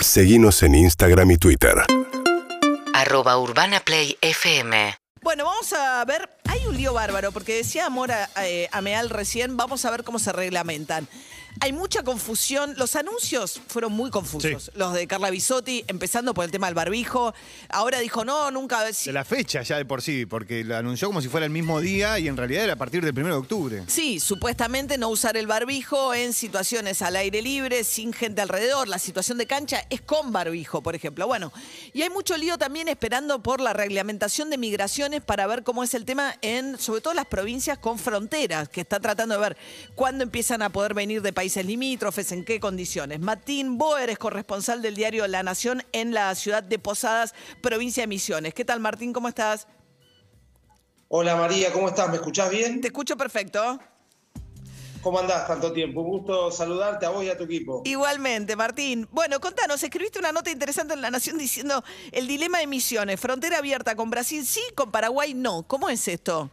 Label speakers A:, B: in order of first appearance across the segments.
A: Seguimos en Instagram y Twitter.
B: Arroba Urbana Play FM.
C: Bueno, vamos a ver, hay un lío bárbaro, porque decía Amor a- eh, Ameal recién, vamos a ver cómo se reglamentan. Hay mucha confusión, los anuncios fueron muy confusos, los de Carla Bisotti, empezando por el tema del barbijo, ahora dijo, no, nunca...
D: De la fecha ya de por sí, porque lo anunció como si fuera el mismo día y en realidad era a partir del 1 de octubre.
C: Sí, supuestamente no usar el barbijo en situaciones al aire libre, sin gente alrededor. La situación de cancha es con barbijo, por ejemplo. Bueno, y hay mucho lío también esperando por la reglamentación de migraciones para ver cómo es el tema en, sobre todo, las provincias con fronteras, que está tratando de ver cuándo empiezan a poder venir de países limítrofes, en qué condiciones. Martín Boer es corresponsal del diario La Nación en la ciudad de Posadas, provincia de Misiones. ¿Qué tal, Martín? ¿Cómo estás?
E: Hola María, ¿cómo estás? ¿Me escuchás bien?
C: Te escucho perfecto.
E: ¿Cómo andás tanto tiempo? Un gusto saludarte a vos y a tu equipo.
C: Igualmente, Martín. Bueno, contanos, escribiste una nota interesante en La Nación diciendo el dilema de Misiones, frontera abierta con Brasil sí, con Paraguay no. ¿Cómo es esto?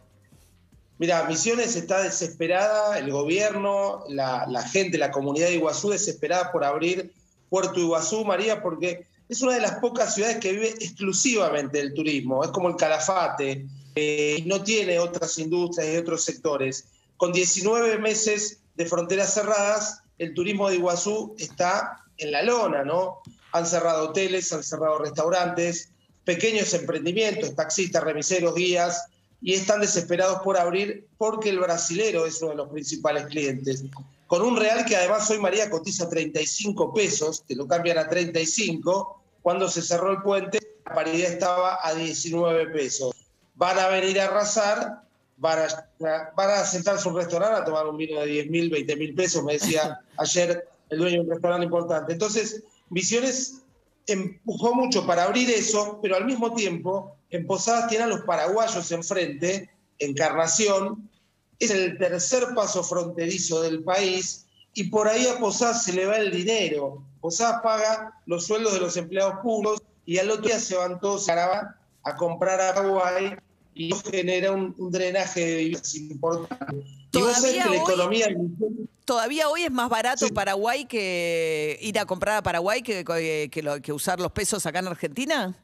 E: Mira, Misiones está desesperada, el gobierno, la, la gente, la comunidad de Iguazú desesperada por abrir Puerto Iguazú, María, porque es una de las pocas ciudades que vive exclusivamente del turismo. Es como el Calafate, eh, no tiene otras industrias y otros sectores. Con 19 meses de fronteras cerradas, el turismo de Iguazú está en la lona, ¿no? Han cerrado hoteles, han cerrado restaurantes, pequeños emprendimientos, taxistas, remiseros, guías, y están desesperados por abrir porque el brasilero es uno de los principales clientes. Con un real que además hoy María cotiza 35 pesos, te lo cambian a 35, cuando se cerró el puente la paridad estaba a 19 pesos. Van a venir a arrasar, van a, van a sentarse a un restaurante a tomar un vino de 10 mil, 20 mil pesos, me decía ayer el dueño de un restaurante importante. Entonces, Misiones empujó mucho para abrir eso, pero al mismo tiempo en Posadas tiene a los paraguayos enfrente, Encarnación, es el tercer paso fronterizo del país y por ahí a Posadas se le va el dinero. Posadas paga los sueldos de los empleados públicos y al otro día se van todos a a comprar a Paraguay y genera un, un drenaje de viviendas importante.
C: Todavía
E: que la
C: hoy-. ¿Todavía hoy es más barato
E: Sí.
C: Paraguay que ir a comprar a Paraguay que, que, que lo- que usar los pesos acá en Argentina?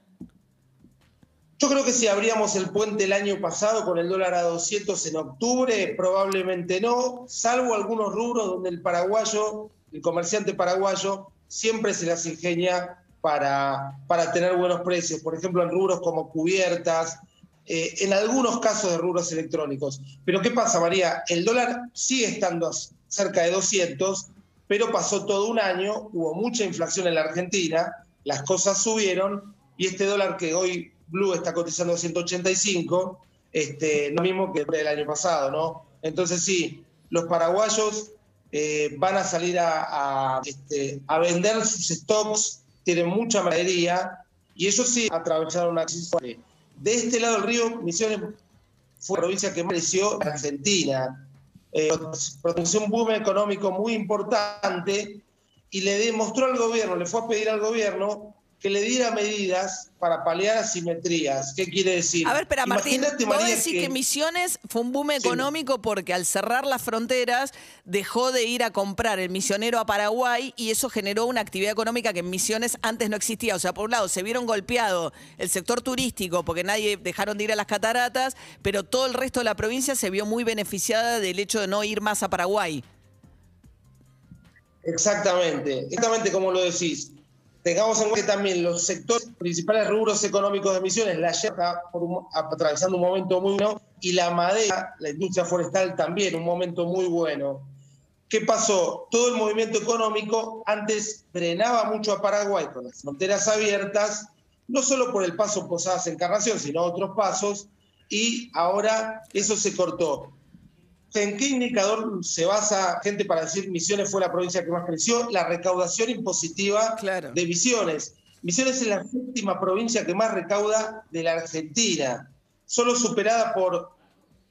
E: Yo creo que si abríamos el puente el año pasado con el dólar a 200 en octubre, probablemente no, salvo algunos rubros donde el paraguayo, el comerciante paraguayo, siempre se las ingenia para, para tener buenos precios. Por ejemplo, en rubros como cubiertas, eh, en algunos casos de rubros electrónicos. Pero ¿qué pasa, María? El dólar sigue estando cerca de 200, pero pasó todo un año, hubo mucha inflación en la Argentina, las cosas subieron y este dólar que hoy Blue está cotizando a 185, este, no mismo que el año pasado, ¿no? Entonces sí, los paraguayos eh, van a salir este, a vender sus stocks, tienen mucha madería y ellos sí atravesaron una crisis. De este lado del río, Misiones fue la provincia que más creció en Argentina. Eh, un boom económico muy importante y le demostró al gobierno, le fue a pedir al gobierno que le diera medidas para paliar asimetrías. ¿Qué quiere decir?
C: A ver, espera, Martín,
E: Imagínate, María,
C: decís que... Misiones fue un boom económico porque al cerrar las fronteras dejó de ir a comprar el misionero a Paraguay y eso generó una actividad económica que en Misiones antes no existía. O sea, por un lado, se vieron golpeado el sector turístico porque nadie dejaron de ir a las cataratas, pero todo el resto de la provincia se vio muy beneficiada del hecho de no ir más a Paraguay.
E: Exactamente, exactamente como lo decís. Tengamos en cuenta que también los sectores principales rubros económicos de Misiones, la yerba está atravesando un momento muy bueno y la madera, la industria forestal también, un momento muy bueno. ¿Qué pasó? Todo el movimiento económico antes drenaba mucho a Paraguay con las fronteras abiertas, no solo por el paso Posadas Encarnación, sino otros pasos, y ahora eso se cortó. ¿En qué indicador se basa gente para decir Misiones fue la provincia que más creció? La recaudación impositiva
C: Claro.
E: de Misiones. Misiones es la séptima provincia que más recauda de la Argentina, solo superada por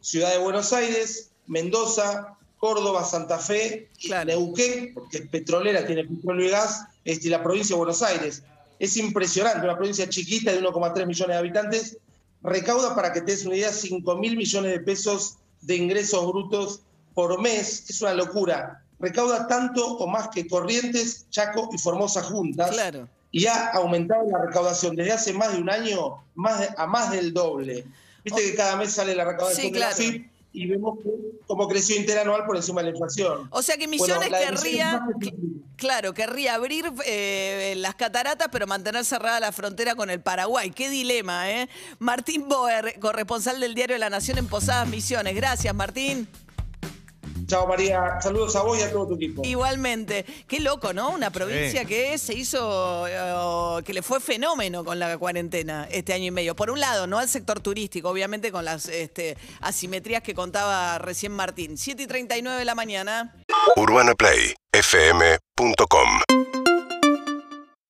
E: Ciudad de Buenos Aires, Mendoza, Córdoba, Santa Fe,
C: Claro.
E: Neuquén, porque es petrolera, tiene petróleo y gas, este, y la provincia de Buenos Aires. Es impresionante, una provincia chiquita de 1,3 millones de habitantes, recauda, para que te des una idea, 5 mil millones de pesos de ingresos brutos por mes. Es una locura. Recauda tanto o más que Corrientes, Chaco y Formosa juntas.
C: Claro.
E: y ha aumentado la recaudación desde hace más de un año más de- a más del doble. Viste que cada mes sale la recaudación
C: Sí,
E: de la. FIP y vemos cómo creció interanual por encima de la inflación.
C: O sea que Misiones querría, claro, querría abrir eh, las cataratas, pero mantener cerrada la frontera con el Paraguay. Qué dilema, ¿eh? Martín Boer, corresponsal del diario La Nación en Posadas Misiones. Gracias, Martín.
E: Chao María, saludos a vos y a todo tu equipo.
C: Igualmente. Qué loco, ¿no? Una provincia
D: Sí.
C: que se hizo, eh, que le fue fenómeno con la cuarentena este año y medio. Por un lado, no al sector turístico, obviamente con las este, asimetrías que contaba recién Martín. 7 y 39 de la mañana.
A: UrbanaPlayFM.com